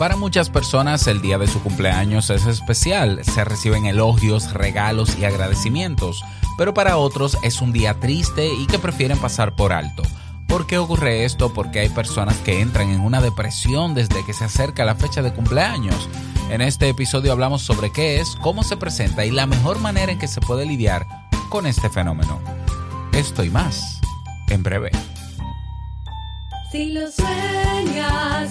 Para muchas personas el día de su cumpleaños es especial, se reciben elogios, regalos y agradecimientos, pero para otros es un día triste y que prefieren pasar por alto. ¿Por qué ocurre esto? Porque hay personas que entran en una depresión desde que se acerca la fecha de cumpleaños. En este episodio hablamos sobre qué es, cómo se presenta y la mejor manera en que se puede lidiar con este fenómeno. Esto y más, en breve. Si lo sueñas,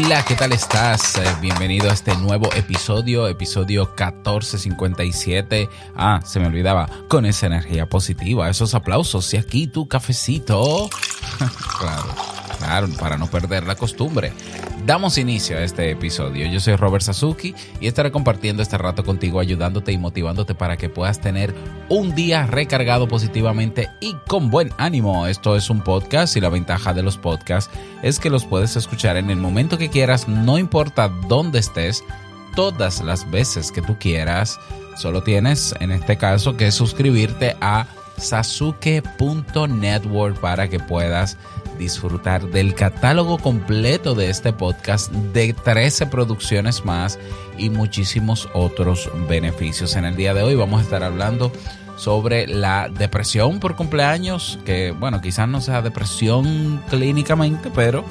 Hola, ¿qué tal estás? Eh, bienvenido a este nuevo episodio, episodio 1457. Ah, se me olvidaba, con esa energía positiva, esos aplausos y aquí tu cafecito. claro, para no perder la costumbre. Damos inicio a este episodio. Yo soy Robert Sasuki y estaré compartiendo este rato contigo, ayudándote y motivándote para que puedas tener un día recargado positivamente y con buen ánimo. Esto es un podcast y la ventaja de los podcasts es que los puedes escuchar en el momento que quieras, no importa dónde estés, todas las veces que tú quieras. Solo tienes, en este caso, que suscribirte a sasuke.network para que puedas disfrutar del catálogo completo de este podcast, de 13 producciones más y muchísimos otros beneficios. En el día de hoy vamos a estar hablando sobre la depresión por cumpleaños, que bueno, quizás no sea depresión clínicamente, pero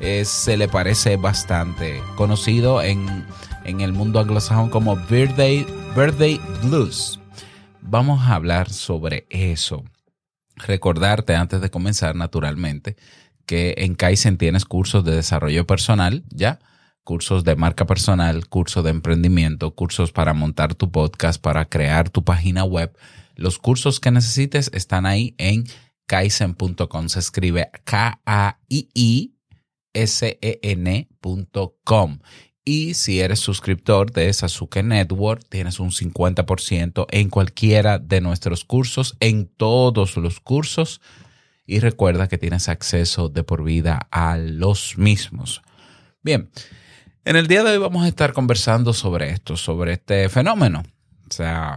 eh, se le parece bastante conocido en, en el mundo anglosajón como birthday, birthday blues. Vamos a hablar sobre eso. Recordarte antes de comenzar, naturalmente, que en Kaizen tienes cursos de desarrollo personal, ¿ya? Cursos de marca personal, cursos de emprendimiento, cursos para montar tu podcast, para crear tu página web. Los cursos que necesites están ahí en kaizen.com. Se escribe K-A-I-I-S-E-N.com. Y si eres suscriptor de Sasuke Network, tienes un 50% en cualquiera de nuestros cursos, en todos los cursos. Y recuerda que tienes acceso de por vida a los mismos. Bien, en el día de hoy vamos a estar conversando sobre esto, sobre este fenómeno. O sea,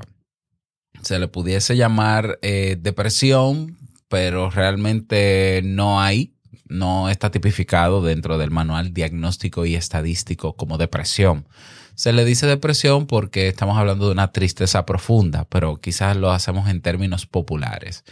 se le pudiese llamar eh, depresión, pero realmente no hay no está tipificado dentro del manual diagnóstico y estadístico como depresión. Se le dice depresión porque estamos hablando de una tristeza profunda, pero quizás lo hacemos en términos populares.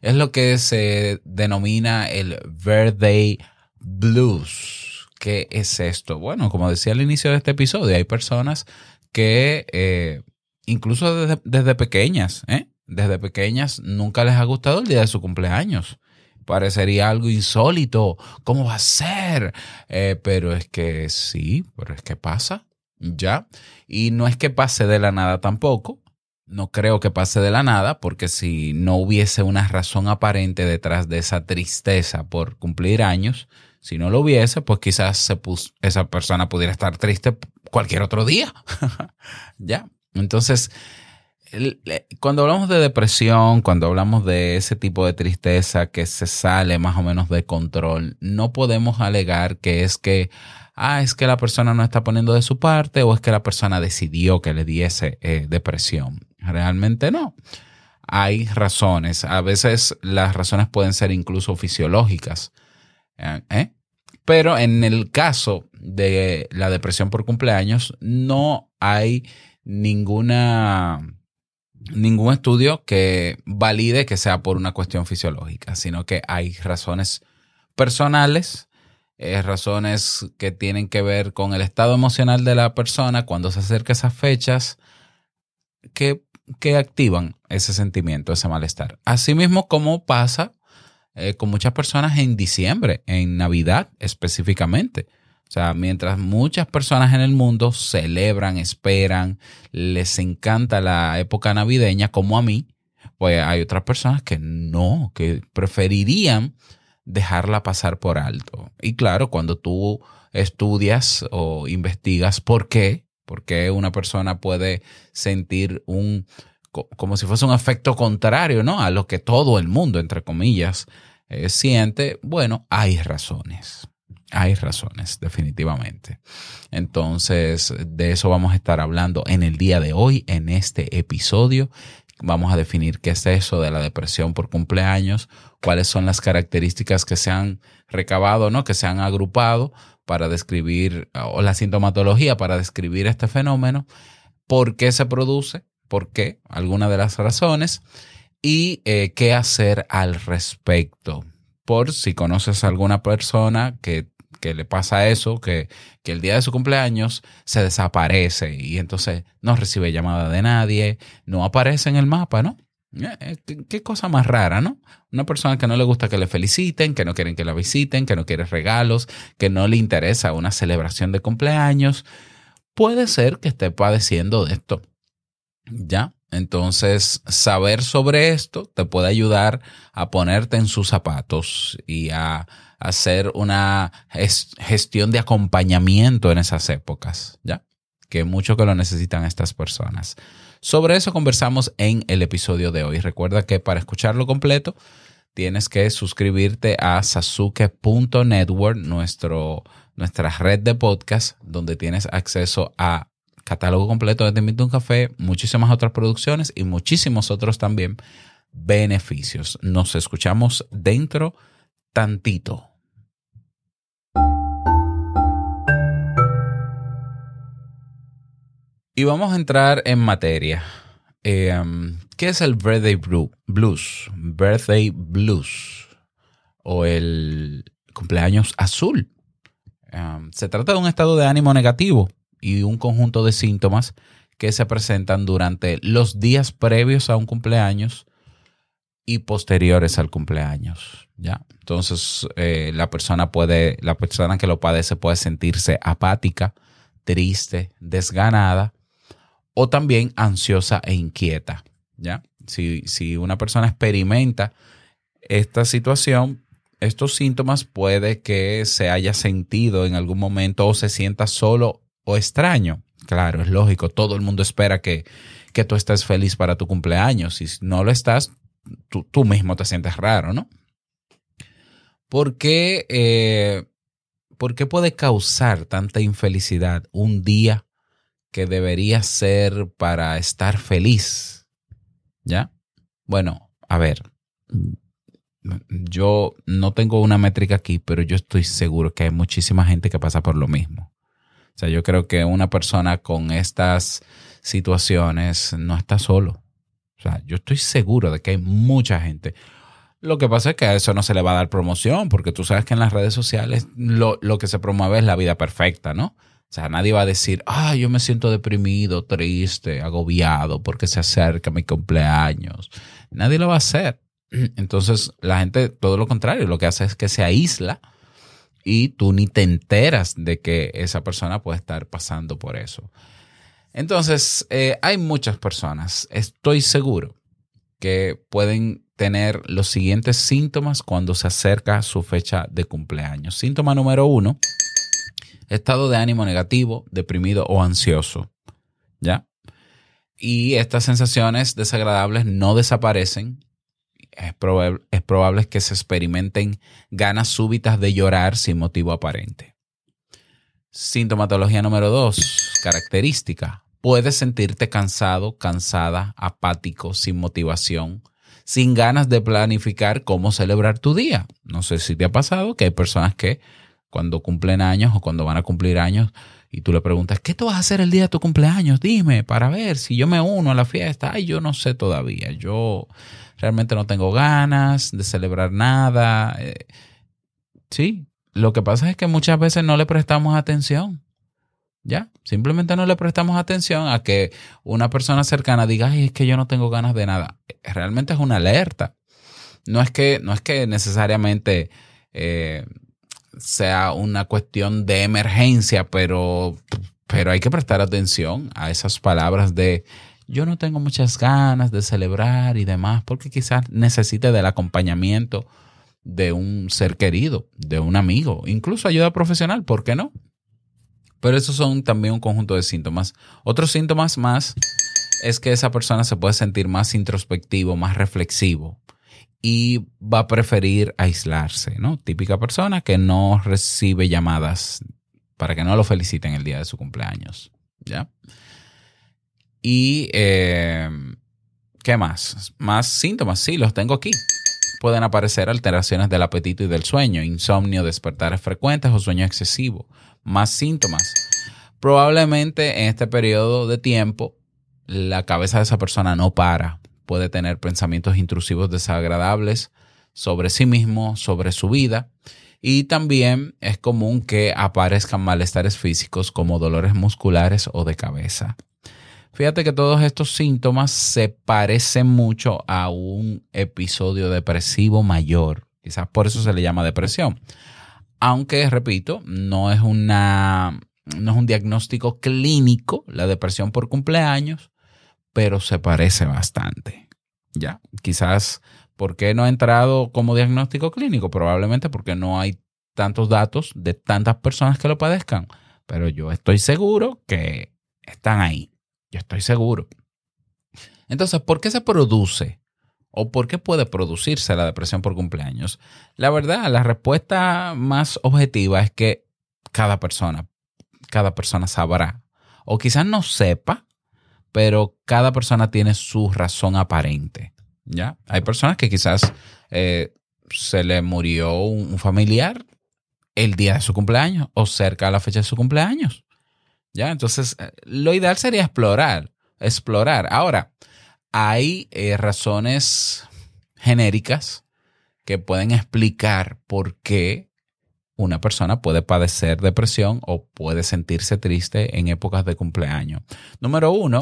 Es lo que se denomina el birthday blues. ¿Qué es esto? Bueno, como decía al inicio de este episodio, hay personas que eh, incluso desde, desde pequeñas, ¿eh? desde pequeñas nunca les ha gustado el día de su cumpleaños parecería algo insólito. ¿Cómo va a ser? Eh, pero es que sí, pero es que pasa, ¿ya? Y no es que pase de la nada tampoco. No creo que pase de la nada, porque si no hubiese una razón aparente detrás de esa tristeza por cumplir años, si no lo hubiese, pues quizás esa persona pudiera estar triste cualquier otro día. ¿Ya? Entonces, cuando hablamos de depresión, cuando hablamos de ese tipo de tristeza que se sale más o menos de control, no podemos alegar que es que, ah, es que la persona no está poniendo de su parte o es que la persona decidió que le diese eh, depresión. Realmente no. Hay razones. A veces las razones pueden ser incluso fisiológicas. ¿eh? Pero en el caso de la depresión por cumpleaños, no hay ninguna ningún estudio que valide que sea por una cuestión fisiológica, sino que hay razones personales eh, razones que tienen que ver con el estado emocional de la persona cuando se acerca esas fechas que, que activan ese sentimiento, ese malestar. Asimismo, como pasa eh, con muchas personas en diciembre, en Navidad específicamente. O sea, mientras muchas personas en el mundo celebran, esperan, les encanta la época navideña, como a mí, pues hay otras personas que no, que preferirían dejarla pasar por alto. Y claro, cuando tú estudias o investigas por qué, por qué una persona puede sentir un, co- como si fuese un efecto contrario, ¿no? A lo que todo el mundo, entre comillas, eh, siente, bueno, hay razones. Hay razones, definitivamente. Entonces, de eso vamos a estar hablando en el día de hoy, en este episodio. Vamos a definir qué es eso de la depresión por cumpleaños, cuáles son las características que se han recabado, ¿no? Que se han agrupado para describir, o la sintomatología para describir este fenómeno, por qué se produce, por qué, algunas de las razones, y eh, qué hacer al respecto. Por si conoces a alguna persona que, que le pasa eso, que, que el día de su cumpleaños se desaparece y entonces no recibe llamada de nadie, no aparece en el mapa, ¿no? Eh, eh, qué- cosa más rara, ¿no? Una persona que no le gusta que le feliciten, que no quieren que la visiten, que no quiere regalos, que no le interesa una celebración de cumpleaños, puede ser que esté padeciendo de esto. ¿Ya? Entonces, saber sobre esto te puede ayudar a ponerte en sus zapatos y a hacer una ges- gestión de acompañamiento en esas épocas, ¿ya? Que mucho que lo necesitan estas personas. Sobre eso conversamos en el episodio de hoy. Recuerda que para escucharlo completo tienes que suscribirte a sasuke.network, nuestra red de podcast, donde tienes acceso a catálogo completo de Te Invito un Café, muchísimas otras producciones y muchísimos otros también beneficios. Nos escuchamos dentro tantito. Y vamos a entrar en materia. Um, ¿Qué es el birthday blu- blues? Birthday blues o el cumpleaños azul. Um, se trata de un estado de ánimo negativo y un conjunto de síntomas que se presentan durante los días previos a un cumpleaños y posteriores al cumpleaños. ¿ya? Entonces, eh, la persona puede, la persona que lo padece puede sentirse apática, triste, desganada o también ansiosa e inquieta. ¿ya? Si, si una persona experimenta esta situación, estos síntomas puede que se haya sentido en algún momento o se sienta solo o extraño. Claro, es lógico, todo el mundo espera que, que tú estés feliz para tu cumpleaños. Si no lo estás, tú, tú mismo te sientes raro, ¿no? ¿Por qué, eh, ¿Por qué puede causar tanta infelicidad un día que debería ser para estar feliz? ¿Ya? Bueno, a ver, yo no tengo una métrica aquí, pero yo estoy seguro que hay muchísima gente que pasa por lo mismo. O sea, yo creo que una persona con estas situaciones no está solo. O sea, yo estoy seguro de que hay mucha gente. Lo que pasa es que a eso no se le va a dar promoción, porque tú sabes que en las redes sociales lo, lo que se promueve es la vida perfecta, ¿no? O sea, nadie va a decir, ah, yo me siento deprimido, triste, agobiado porque se acerca mi cumpleaños. Nadie lo va a hacer. Entonces, la gente, todo lo contrario, lo que hace es que se aísla y tú ni te enteras de que esa persona puede estar pasando por eso. Entonces, eh, hay muchas personas, estoy seguro, que pueden tener los siguientes síntomas cuando se acerca su fecha de cumpleaños. Síntoma número uno, estado de ánimo negativo, deprimido o ansioso. ¿Ya? Y estas sensaciones desagradables no desaparecen. Es probable, es probable que se experimenten ganas súbitas de llorar sin motivo aparente. Sintomatología número dos, característica. Puedes sentirte cansado, cansada, apático, sin motivación, sin ganas de planificar cómo celebrar tu día. No sé si te ha pasado que hay personas que cuando cumplen años o cuando van a cumplir años y tú le preguntas, ¿qué tú vas a hacer el día de tu cumpleaños? Dime, para ver si yo me uno a la fiesta. Ay, yo no sé todavía. Yo realmente no tengo ganas de celebrar nada. Eh, sí, lo que pasa es que muchas veces no le prestamos atención. ¿Ya? Simplemente no le prestamos atención a que una persona cercana diga, ay, es que yo no tengo ganas de nada. Realmente es una alerta. No es que, no es que necesariamente eh, sea una cuestión de emergencia, pero, pero hay que prestar atención a esas palabras de yo no tengo muchas ganas de celebrar y demás, porque quizás necesite del acompañamiento de un ser querido, de un amigo, incluso ayuda profesional, ¿por qué no? Pero esos son también un conjunto de síntomas. Otros síntomas más es que esa persona se puede sentir más introspectivo, más reflexivo y va a preferir aislarse, ¿no? Típica persona que no recibe llamadas para que no lo feliciten el día de su cumpleaños, ¿ya? Y, eh, ¿qué más? Más síntomas, sí, los tengo aquí. Pueden aparecer alteraciones del apetito y del sueño, insomnio, despertares frecuentes o sueño excesivo. Más síntomas. Probablemente en este periodo de tiempo la cabeza de esa persona no para. Puede tener pensamientos intrusivos desagradables sobre sí mismo, sobre su vida. Y también es común que aparezcan malestares físicos como dolores musculares o de cabeza. Fíjate que todos estos síntomas se parecen mucho a un episodio depresivo mayor. Quizás por eso se le llama depresión. Aunque, repito, no es, una, no es un diagnóstico clínico, la depresión por cumpleaños, pero se parece bastante. Ya, quizás, ¿por qué no ha entrado como diagnóstico clínico? Probablemente porque no hay tantos datos de tantas personas que lo padezcan. Pero yo estoy seguro que están ahí. Yo estoy seguro. Entonces, ¿por qué se produce o por qué puede producirse la depresión por cumpleaños? La verdad, la respuesta más objetiva es que cada persona, cada persona sabrá. O quizás no sepa, pero cada persona tiene su razón aparente. ¿Ya? Hay personas que quizás eh, se le murió un, familiar el día de su cumpleaños o cerca de la fecha de su cumpleaños. ¿Ya? Entonces, eh, lo ideal sería explorar, explorar. Ahora, hay eh, razones genéricas que pueden explicar por qué una persona puede padecer depresión o puede sentirse triste en épocas de cumpleaños. Número uno,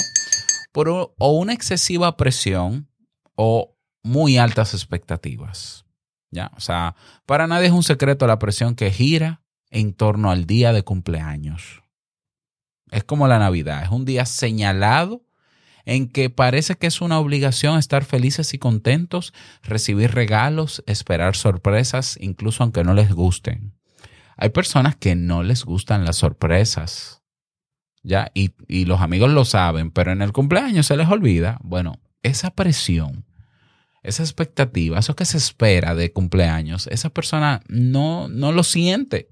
por o una excesiva presión o muy altas expectativas. ¿Ya? O sea, para nadie es un secreto la presión que gira en torno al día de cumpleaños. Es como la Navidad, es un día señalado en que parece que es una obligación estar felices y contentos, recibir regalos, esperar sorpresas, incluso aunque no les gusten. Hay personas que no les gustan las sorpresas, ¿ya? Y, y los amigos lo saben, pero en el cumpleaños se les olvida. Bueno, esa presión, esa expectativa, eso que se espera de cumpleaños, esa persona no, no lo siente.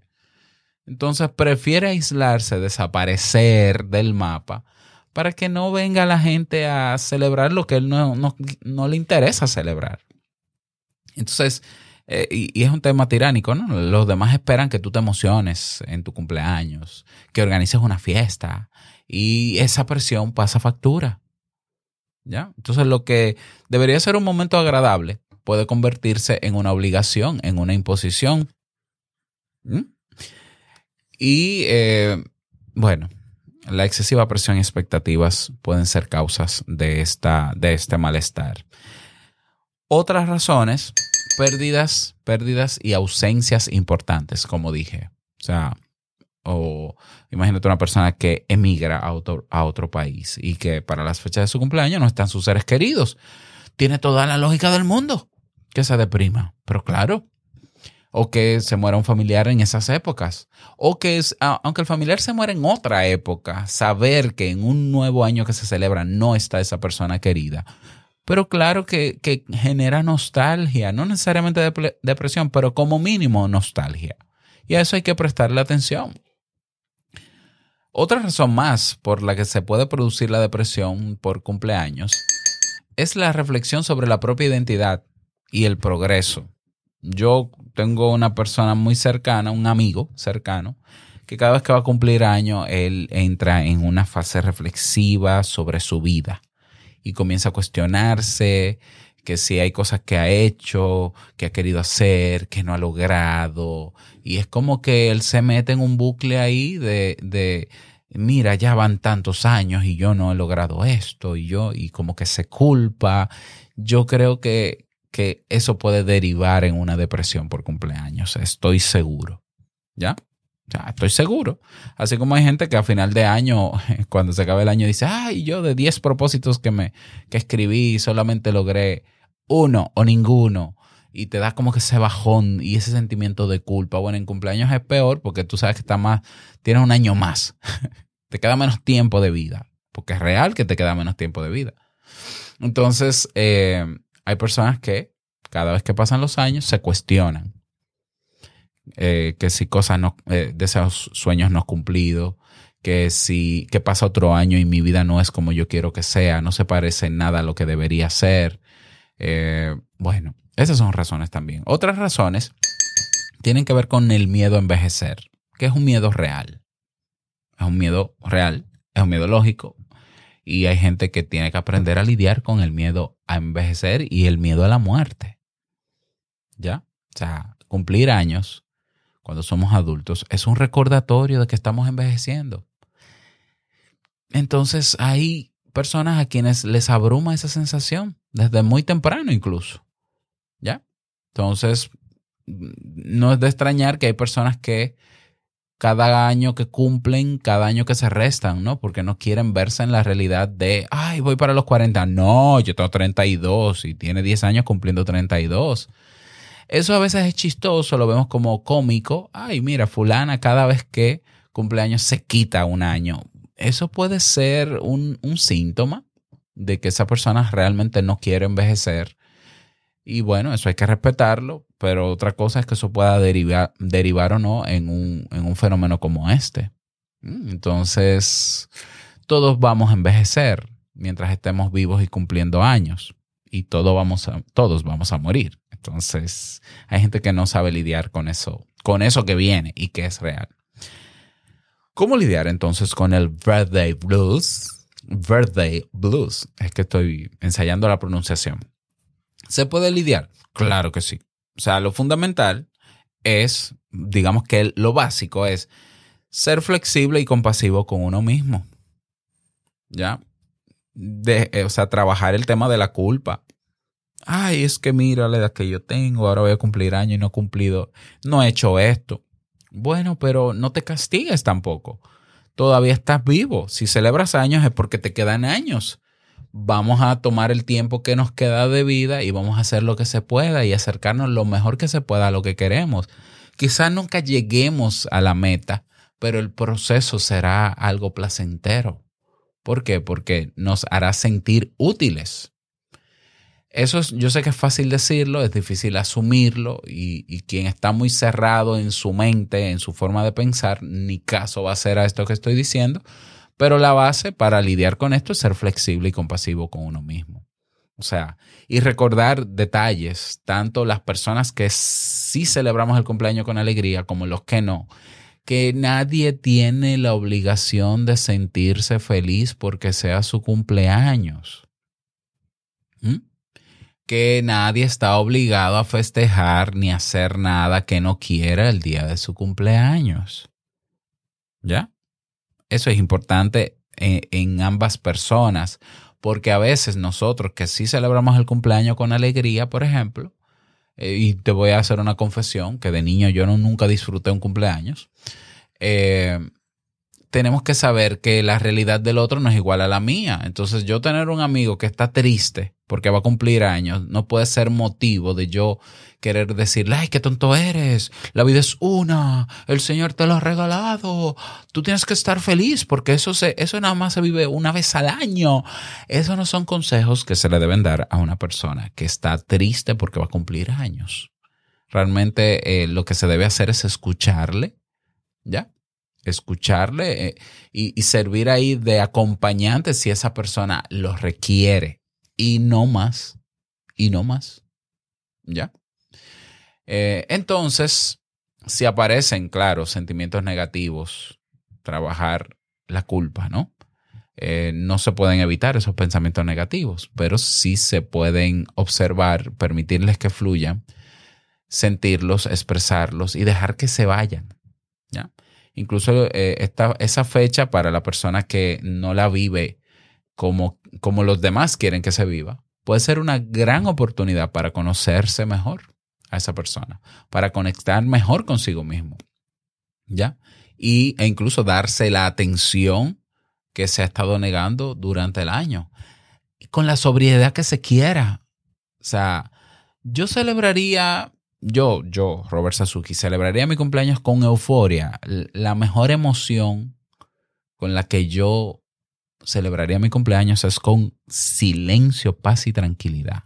Entonces prefiere aislarse, desaparecer del mapa para que no venga la gente a celebrar lo que él no, no, no le interesa celebrar. Entonces, eh, y, es un tema tiránico, ¿no? Los demás esperan que tú te emociones en tu cumpleaños, que organices una fiesta y esa presión pasa factura. ¿Ya? Entonces, lo que debería ser un momento agradable puede convertirse en una obligación, en una imposición. Y eh, bueno, la excesiva presión y expectativas pueden ser causas de, esta, de este malestar. Otras razones, pérdidas, pérdidas y ausencias importantes, como dije. O sea, o imagínate una persona que emigra a otro, a otro país y que para las fechas de su cumpleaños no están sus seres queridos. Tiene toda la lógica del mundo que se deprima. Pero claro, o que se muera un familiar en esas épocas, o que es, aunque el familiar se muera en otra época, saber que en un nuevo año que se celebra no está esa persona querida. Pero claro que, que genera nostalgia, no necesariamente depre- depresión, pero como mínimo nostalgia. Y a eso hay que prestarle atención. Otra razón más por la que se puede producir la depresión por cumpleaños es la reflexión sobre la propia identidad y el progreso. Yo tengo una persona muy cercana, un amigo cercano, que cada vez que va a cumplir año, él entra en una fase reflexiva sobre su vida y comienza a cuestionarse que si hay cosas que ha hecho, que ha querido hacer, que no ha logrado. Y es como que él se mete en un bucle ahí de, de mira, ya van tantos años y yo no he logrado esto y yo, y como que se culpa. Yo creo que, que eso puede derivar en una depresión por cumpleaños, estoy seguro. ¿Ya? Estoy seguro. Así como hay gente que a final de año, cuando se acabe el año, dice, ay, yo de 10 propósitos que me que escribí solamente logré uno o ninguno. Y te da como que ese bajón y ese sentimiento de culpa. Bueno, en cumpleaños es peor porque tú sabes que está más, tienes un año más. te queda menos tiempo de vida. Porque es real que te queda menos tiempo de vida. Entonces, eh, hay personas que cada vez que pasan los años se cuestionan eh, que si cosas no, eh, de esos sueños no cumplidos, que si que pasa otro año y mi vida no es como yo quiero que sea, no se parece nada a lo que debería ser. Eh, bueno, esas son razones también. Otras razones tienen que ver con el miedo a envejecer, que es un miedo real. Es un miedo real, es un miedo lógico. Y hay gente que tiene que aprender a lidiar con el miedo a envejecer y el miedo a la muerte. ¿Ya? O sea, cumplir años cuando somos adultos es un recordatorio de que estamos envejeciendo. Entonces hay personas a quienes les abruma esa sensación desde muy temprano incluso. ¿Ya? Entonces, no es de extrañar que hay personas que cada año que cumplen, cada año que se restan, ¿no? Porque no quieren verse en la realidad de, ay, voy para los 40. No, yo tengo 32 y tiene 10 años cumpliendo 32. Eso a veces es chistoso, lo vemos como cómico. Ay, mira, fulana cada vez que cumpleaños se quita un año. Eso puede ser un, un síntoma de que esa persona realmente no quiere envejecer. Y bueno, eso hay que respetarlo, pero otra cosa es que eso pueda derivar, derivar o no en un, en un fenómeno como este. Mm, Entonces, todos vamos a envejecer mientras estemos vivos y cumpliendo años. Y todos vamos a, todos vamos a morir. Entonces, hay gente que no sabe lidiar con eso, con eso que viene y que es real. ¿Cómo lidiar entonces con el birthday blues? Birthday blues. Es que estoy ensayando la pronunciación. ¿Se puede lidiar? Claro que sí. O sea, lo fundamental es, digamos que lo básico es ser flexible y compasivo con uno mismo. ¿Ya? Eh, o sea, trabajar el tema de la culpa. Ay, es que mira la edad que yo tengo, ahora voy a cumplir año y no he cumplido, no he hecho esto. Bueno, pero no te castigues tampoco. Todavía estás vivo. Si celebras años es porque te quedan años. Vamos a tomar el tiempo que nos queda de vida y vamos a hacer lo que se pueda y acercarnos lo mejor que se pueda a lo que queremos. Quizás nunca lleguemos a la meta, pero el proceso será algo placentero. ¿Por qué? Porque nos hará sentir útiles. Eso es, yo sé que es fácil decirlo, es difícil asumirlo y, y, quien está muy cerrado en su mente, en su forma de pensar, ni caso va a hacer a esto que estoy diciendo, pero la base para lidiar con esto es ser flexible y compasivo con uno mismo. O sea, y recordar detalles, tanto las personas que sí celebramos el cumpleaños con alegría como los que no, que nadie tiene la obligación de sentirse feliz porque sea su cumpleaños. ¿Mm? que nadie está obligado a festejar ni hacer nada que no quiera el día de su cumpleaños. ¿Ya? Eso es importante en, ambas personas, porque a veces nosotros que sí celebramos el cumpleaños con alegría, por ejemplo, eh, y te voy a hacer una confesión, que de niño yo no, nunca disfruté un cumpleaños, eh, tenemos que saber que la realidad del otro no es igual a la mía. Entonces yo tener un amigo que está triste porque va a cumplir años no puede ser motivo de yo querer decirle, ay, qué tonto eres, la vida es una, el Señor te lo ha regalado, tú tienes que estar feliz porque eso, se, eso nada más se vive una vez al año. Esos no son consejos que se le deben dar a una persona que está triste porque va a cumplir años. Realmente eh, lo que se debe hacer es escucharle, ¿ya? Escucharle eh, y, servir ahí de acompañante si esa persona lo requiere y no más, y no más. ¿Ya? Eh, entonces, si aparecen, claro, sentimientos negativos, trabajar la culpa, ¿no? eh, no se pueden evitar esos pensamientos negativos, pero sí se pueden observar, permitirles que fluyan, sentirlos, expresarlos y dejar que se vayan. ¿ya? Incluso eh, esta- esa fecha para la persona que no la vive como, como los demás quieren que se viva, puede ser una gran oportunidad para conocerse mejor a esa persona, para conectar mejor consigo mismo. ¿Ya? Y, e incluso darse la atención que se ha estado negando durante el año. Con la sobriedad que se quiera. O sea, yo celebraría, yo, yo, Robert Sasuki, celebraría mi cumpleaños con euforia. La mejor emoción con la que yo celebraría mi cumpleaños es con silencio, paz y tranquilidad.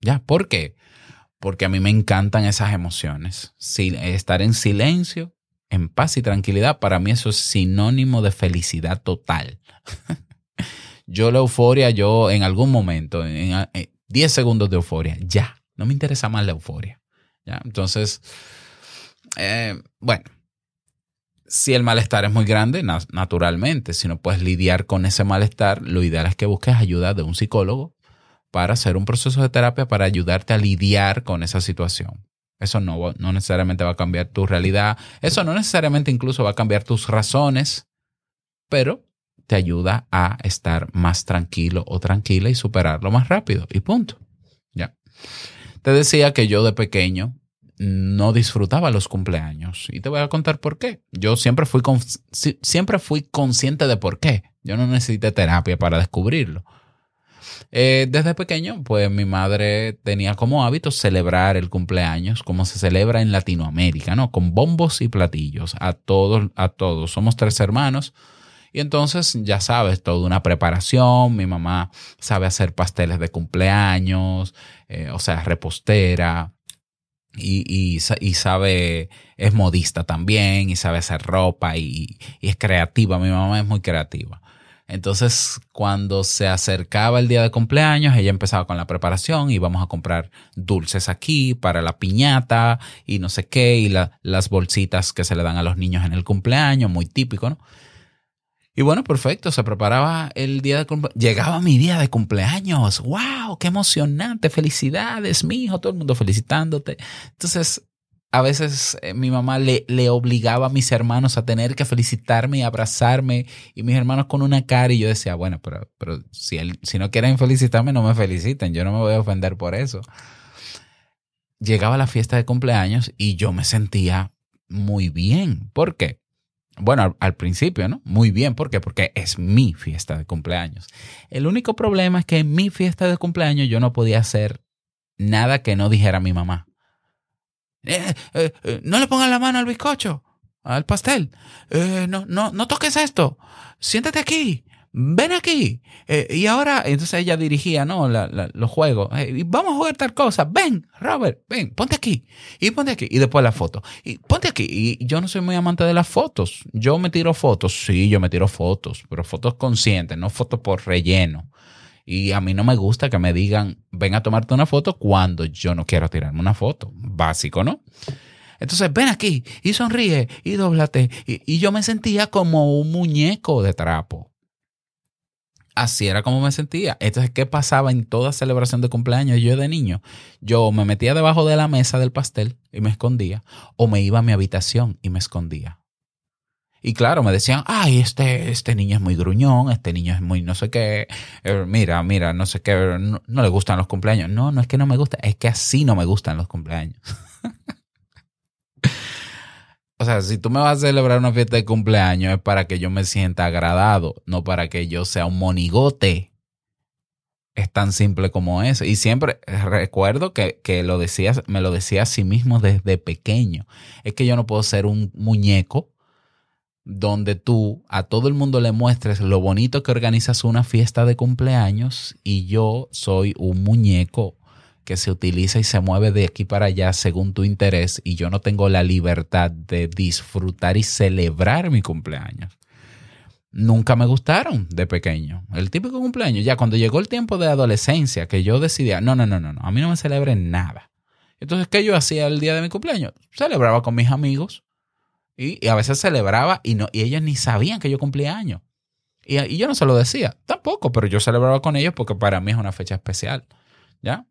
¿Ya? ¿Por qué? Porque a mí me encantan esas emociones. Si- estar en silencio, en paz y tranquilidad, para mí eso es sinónimo de felicidad total. yo la euforia, yo en algún momento, en, en 10 segundos de euforia, ya, no me interesa más la euforia. ¿ya? Entonces, eh, bueno, si el malestar es muy grande, na- naturalmente, si no puedes lidiar con ese malestar, lo ideal es que busques ayuda de un psicólogo para hacer un proceso de terapia para ayudarte a lidiar con esa situación. Eso no, no necesariamente va a cambiar tu realidad, eso no necesariamente incluso va a cambiar tus razones, pero te ayuda a estar más tranquilo o tranquila y superarlo más rápido y punto. Ya. Te decía que yo de pequeño no disfrutaba los cumpleaños y te voy a contar por qué. Yo siempre fui, con- si- siempre fui consciente de por qué. Yo no necesité terapia para descubrirlo. Eh, desde pequeño, pues mi madre tenía como hábito celebrar el cumpleaños como se celebra en Latinoamérica, ¿no? Con bombos y platillos, a todos, a todos. Somos tres hermanos y entonces ya sabes, toda una preparación. Mi mamá sabe hacer pasteles de cumpleaños, eh, o sea, repostera. Y, y sa- y sabe, es modista también, y sabe hacer ropa y, y es creativa. Mi mamá es muy creativa. Entonces, cuando se acercaba el día de cumpleaños, ella empezaba con la preparación y vamos a comprar dulces aquí para la piñata y no sé qué, y la- las bolsitas que se le dan a los niños en el cumpleaños, muy típico, ¿no? Y bueno, perfecto, se preparaba el día de cumpleaños. Llegaba mi día de cumpleaños. ¡Wow! ¡Qué emocionante! ¡Felicidades, mi hijo! Todo el mundo felicitándote. Entonces, a veces eh, mi mamá le, le obligaba a mis hermanos a tener que felicitarme y abrazarme. Y mis hermanos con una cara. Y yo decía, bueno, pero, pero si, él, si no quieren felicitarme, no me feliciten. Yo no me voy a ofender por eso. Llegaba la fiesta de cumpleaños y yo me sentía muy bien. ¿Por qué? Bueno, al, principio, ¿no? Muy bien. ¿Por qué? Porque es mi fiesta de cumpleaños. El único problema es que en mi fiesta de cumpleaños yo no podía hacer nada que no dijera mi mamá. Eh, eh, eh, no le pongan la mano al bizcocho, al pastel. No, no, no toques esto. Siéntate aquí. Ven aquí. Eh, y ahora, entonces ella dirigía, ¿no? La- la- los juegos. Eh, y vamos a jugar tal cosa. Ven, Robert, ven, ponte aquí. Y ponte aquí. Y después la foto. Y ponte aquí. Y yo no soy muy amante de las fotos. Yo me tiro fotos. Sí, yo me tiro fotos. Pero fotos conscientes, no fotos por relleno. Y a mí no me gusta que me digan, ven a tomarte una foto cuando yo no quiero tirarme una foto. Básico, ¿no? Entonces, ven aquí y sonríe y dóblate. Y, y yo me sentía como un muñeco de trapo. Así era como me sentía. Entonces, ¿qué pasaba en toda celebración de cumpleaños yo de niño? Yo me metía debajo de la mesa del pastel y me escondía, o me iba a mi habitación y me escondía. Y claro, me decían, ay, este, este niño es muy gruñón, este niño es muy no sé qué, eh, mira, mira, no sé qué, no, no le gustan los cumpleaños. No, no es que no me gusta, es que así no me gustan los cumpleaños. o sea, si tú me vas a celebrar una fiesta de cumpleaños es para que yo me sienta agradado, no para que yo sea un monigote. Es tan simple como eso. Y siempre recuerdo que, que lo decía, me lo decía a sí mismo desde pequeño. Es que yo no puedo ser un muñeco donde tú a todo el mundo le muestres lo bonito que organizas una fiesta de cumpleaños y yo soy un muñeco que se utiliza y se mueve de aquí para allá según tu interés y yo no tengo la libertad de disfrutar y celebrar mi cumpleaños. Nunca me gustaron de pequeño. El típico cumpleaños, ya cuando llegó el tiempo de adolescencia, que yo decidía, no, no, no, no, no, a mí no me celebren nada. Entonces, ¿qué yo hacía el día de mi cumpleaños? Celebraba con mis amigos y, a veces celebraba y, no, y ellos ni sabían que yo cumplía años. Y yo no se lo decía, tampoco, pero yo celebraba con ellos porque para mí es una fecha especial. ¿Ya?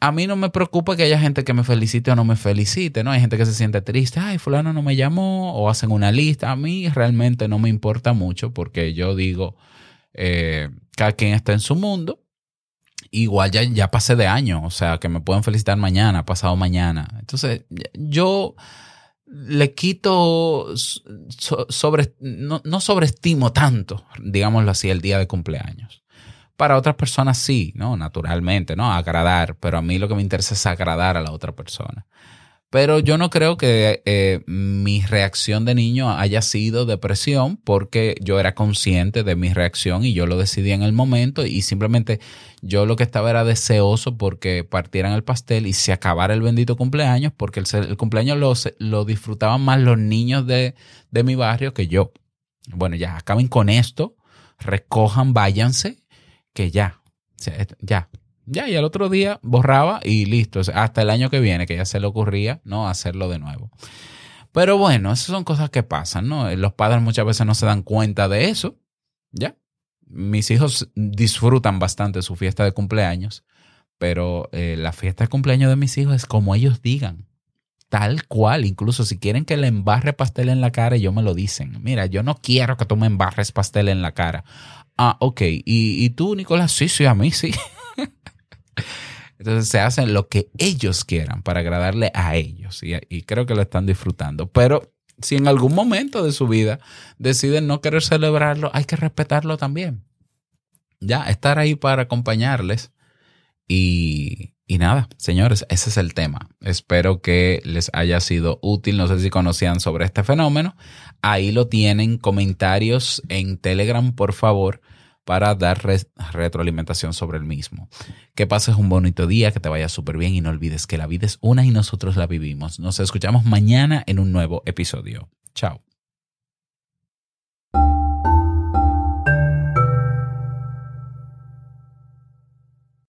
A mí no me preocupa que haya gente que me felicite o no me felicite, ¿no? Hay gente que se siente triste, ay, fulano no me llamó, o hacen una lista. A mí realmente no me importa mucho porque yo digo, eh, cada quien está en su mundo. Igual ya, ya pasé de año, o sea, que me pueden felicitar mañana, pasado mañana. Entonces, yo le quito so- sobre, no, no sobreestimo tanto, digámoslo así, el día de cumpleaños. Para otras personas sí, ¿no? Naturalmente, ¿no? Agradar, pero a mí lo que me interesa es agradar a la otra persona. Pero yo no creo que eh, mi reacción de niño haya sido depresión porque yo era consciente de mi reacción y yo lo decidí en el momento y simplemente yo lo que estaba era deseoso porque partieran el pastel y se acabara el bendito cumpleaños porque el, cumpleaños lo, lo, disfrutaban más los niños de, de mi barrio que yo. Bueno, ya acaben con esto, recojan, váyanse, que ya, ya, ya, y al otro día borraba y listo. Hasta el año que viene, que ya se le ocurría, ¿no? Hacerlo de nuevo. Pero bueno, esas son cosas que pasan, ¿no? Los padres muchas veces no se dan cuenta de eso, ¿ya? Mis hijos disfrutan bastante su fiesta de cumpleaños, pero eh, la fiesta de cumpleaños de mis hijos es como ellos digan, tal cual. Incluso si quieren que le embarre pastel en la cara, ellos me lo dicen. Mira, yo no quiero que tú me embarres pastel en la cara. Ah, ok. ¿Y, y tú, Nicolás? Sí, sí, a mí sí. Entonces se hacen lo que ellos quieran para agradarle a ellos y, y, creo que lo están disfrutando. Pero si en algún momento de su vida deciden no querer celebrarlo, hay que respetarlo también. Ya, estar ahí para acompañarles. Y, y nada, señores, ese es el tema. Espero que les haya sido útil. No sé si conocían sobre este fenómeno. Ahí lo tienen. Comentarios en Telegram, por favor para dar re retroalimentación sobre el mismo. Que pases un bonito día, que te vaya súper bien y no olvides que la vida es una y nosotros la vivimos. Nos escuchamos mañana en un nuevo episodio. Chao.